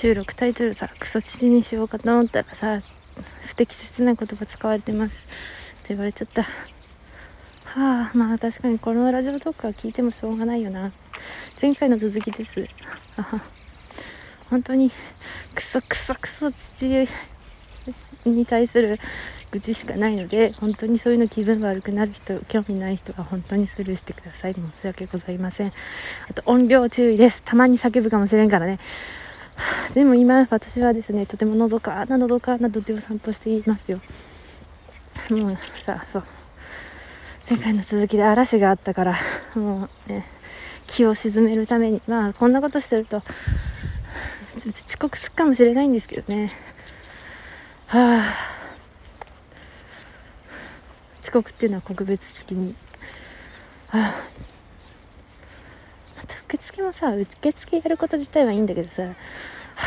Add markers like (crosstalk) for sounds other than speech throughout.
収録タイトルさ、クソ父にしようかと思ったらさ、不適切な言葉使われてます。って言われちゃった。はあ、まあ確かにこのラジオトークは聞いてもしょうがないよな。前回の続きです。あ本当にクソクソクソ父に対する愚痴しかないので本当にそういうの気分悪くなる人興味ない人は本当にスルーしてください申し訳ございませんあと音量注意ですたまに叫ぶかもしれんからね (laughs) でも今私はですねとてものどかなのどかな土手を散歩していますよ。もうさそう。前回の続きで嵐があったからもうね気を鎮めるために。まあこんなことしてると遅刻するかもしれないんですけどね。はあ。遅刻っていうのは告別式に。はあ。受付もさ受付やること自体はいいんだけどさ、はあ、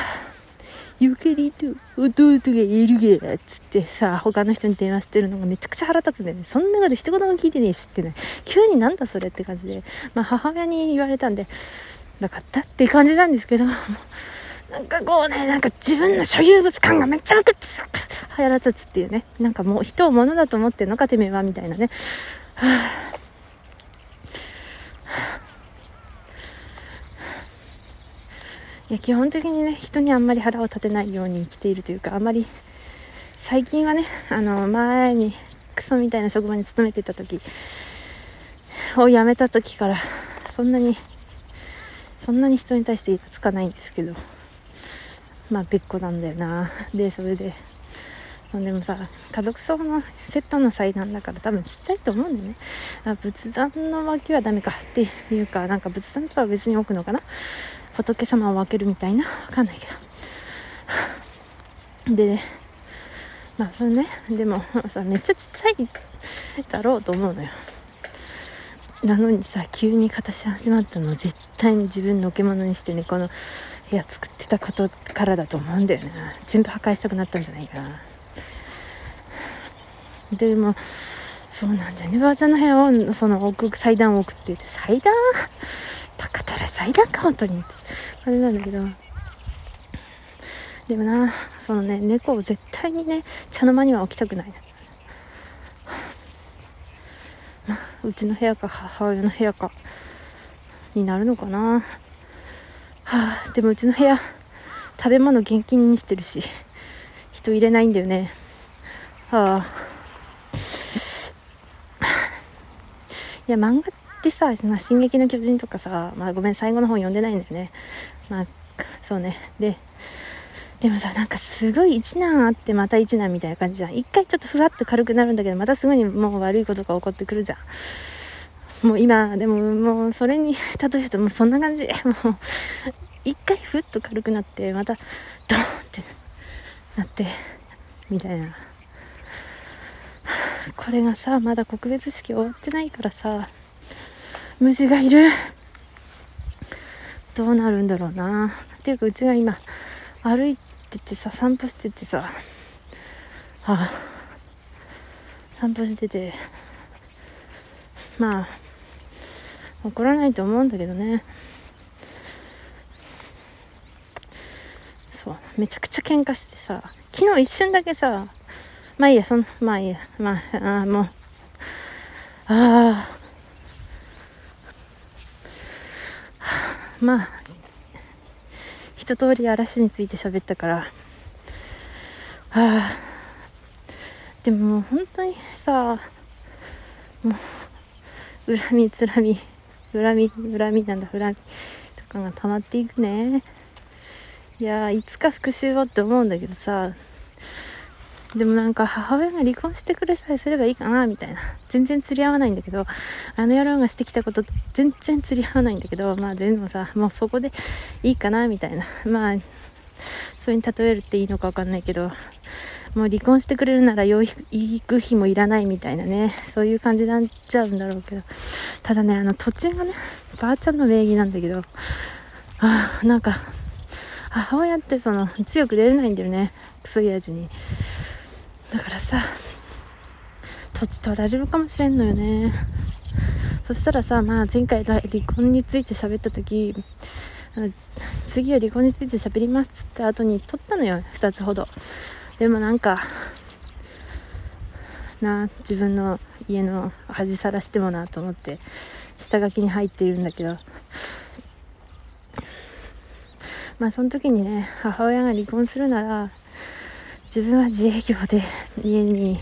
ゆかりと弟がいるがっつってさ他の人に電話してるのがめちゃくちゃ腹立つんだよねそんなこと一言も聞いてねえしってね急になんだそれって感じでまあ母親に言われたんでなかったって感じなんですけどなんかこうね、なんか自分の所有物感がめちゃくちゃ腹立つっていうね。なんかもう人を物だと思ってんのかてめえはみたいなね。はあいや基本的にね人にあんまり腹を立てないように生きているというかあまり最近はねあの前にクソみたいな職場に勤めてた時を辞めた時からそんなにそんなに人に対してイラつかないんですけどまあ別個なんだよな。でそれででもさ家族葬のセットの祭壇だから多分ちっちゃいと思うんだよね。あ仏壇の脇はダメかっていうかなんか仏壇とは別に置くのかな。仏様を分けるみたいな？わかんないけど。でまあそれね。でもさめっちゃちっちゃいだろうと思うのよ。なのにさ急に形始まったの絶対に自分の置物にしてねこの部屋作ってたことからだと思うんだよね。全部破壊したくなったんじゃないか。なでもそうなんだよね。ばあちゃんの部屋をその置く祭壇を置くって言って祭壇バカたら祭壇か本当にって。感じなんだけど。でもなそのね猫を絶対にね茶の間には置きたくないまあ、うちの部屋か母親の部屋かになるのかな。はあでもうちの部屋食べ物現金にしてるし人入れないんだよね。はあ。いや、漫画ってさ、まあ、進撃の巨人とかさ、まあ、ごめん、最後の本読んでないんだよね。まあ、そうね。で、でもさ、なんかすごい一難あってまた一難みたいな感じじゃん。一回ちょっとふわっと軽くなるんだけど、またすぐにもう悪いことが起こってくるじゃん。もう今、でももうそれに例えるともうそんな感じ。(laughs) もう、一回ふっと軽くなって、またドーンってなって、みたいな。これがさまだ告別式終わってないからさ虫がいるどうなるんだろうなっていうかうちが今歩いててさ散歩しててさあ散歩しててまあ怒らないと思うんだけどねそうめちゃくちゃ喧嘩してさ昨日一瞬だけさまあいいや、そんまあいいや。まあ、あもう。ああ。まあ、一通り嵐について喋ったから。ああ。でももう本当にさ、もう、恨み、つらみ、恨み、恨みなんだ、恨みとかが溜まっていくね。いやいつか復讐をって思うんだけどさ、でもなんか母親が離婚してくれさえすればいいかなみたいな。全然釣り合わないんだけどあの野郎がしてきたこと全然釣り合わないんだけどまあでもさもうそこでいいかなみたいな。まあそれに例えるっていいのかわかんないけどもう離婚してくれるなら養育費もいらないみたいなね。そういう感じになっちゃうんだろうけど。ただねあの土地がねばあちゃんの名義なんだけどあなんか母親ってその強く出れないんだよね。クソ親父に。だからさ土地取られるかもしれんのよね。そしたらさ、まあ、前回離婚について喋った時次は離婚について喋りますっつった後に撮ったのよ2つほど。でもなんかな自分の家の恥さらしてもなと思って下書きに入っているんだけど。まあその時にね母親が離婚するなら自分は自営業で家に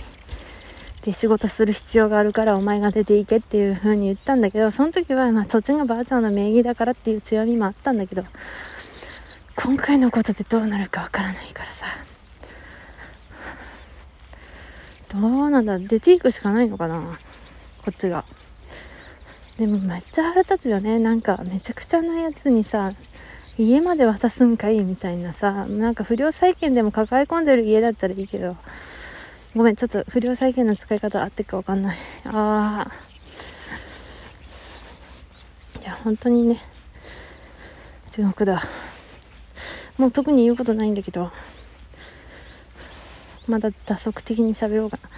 で仕事する必要があるからお前が出ていけっていう風に言ったんだけどその時はま土地がばあちゃんの名義だからっていう強みもあったんだけど今回のことでどうなるかわからないからさ。どうなんだ？出ていくしかないのかな？こっちが。でもめっちゃ腹立つよね。なんかめちゃくちゃなやつにさ家まで渡すんかいみたいなさなんか不良債権でも抱え込んでる家だったらいいけどごめんちょっと不良債権の使い方合ってるかわかんない。ああいや本当にね。地獄だ。もう特に言うことないんだけどまだ打足的に喋ろうかな。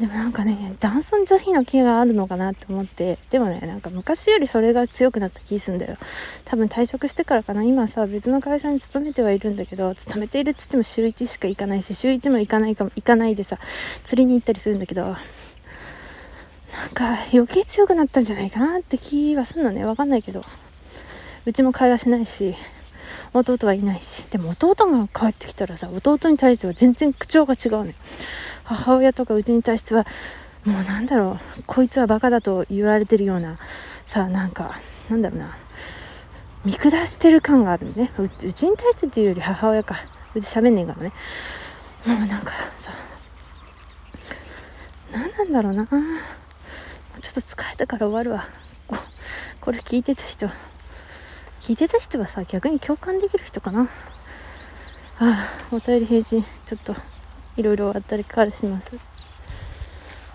でもなんかね、男尊女卑の気があるのかなって思って、でもね、なんか昔よりそれが強くなった気すんだよ。多分退職してからかな、今さ、別の会社に勤めてはいるんだけど、勤めているっつっても週1しか行かないし、週1も行かないかも、行かないでさ、釣りに行ったりするんだけど、なんか余計強くなったんじゃないかなって気がするのね、わかんないけど。うちも会話しないし、弟はいないし。でも弟が帰ってきたらさ、弟に対しては全然口調が違うのね。母親とかうちに対してはもうなんだろうこいつはバカだと言われてるようなさなんかなんだろうな。見下してる感があるね。うちに対してっていうより母親か。うち喋んねえからね。もうなんかさ何なんだろうな。ちょっと疲れたから終わるわ。これ聞いてた人。聞いてた人はさ逆に共感できる人かな。ああお便り返信ちょっと。いろいろあったりからします。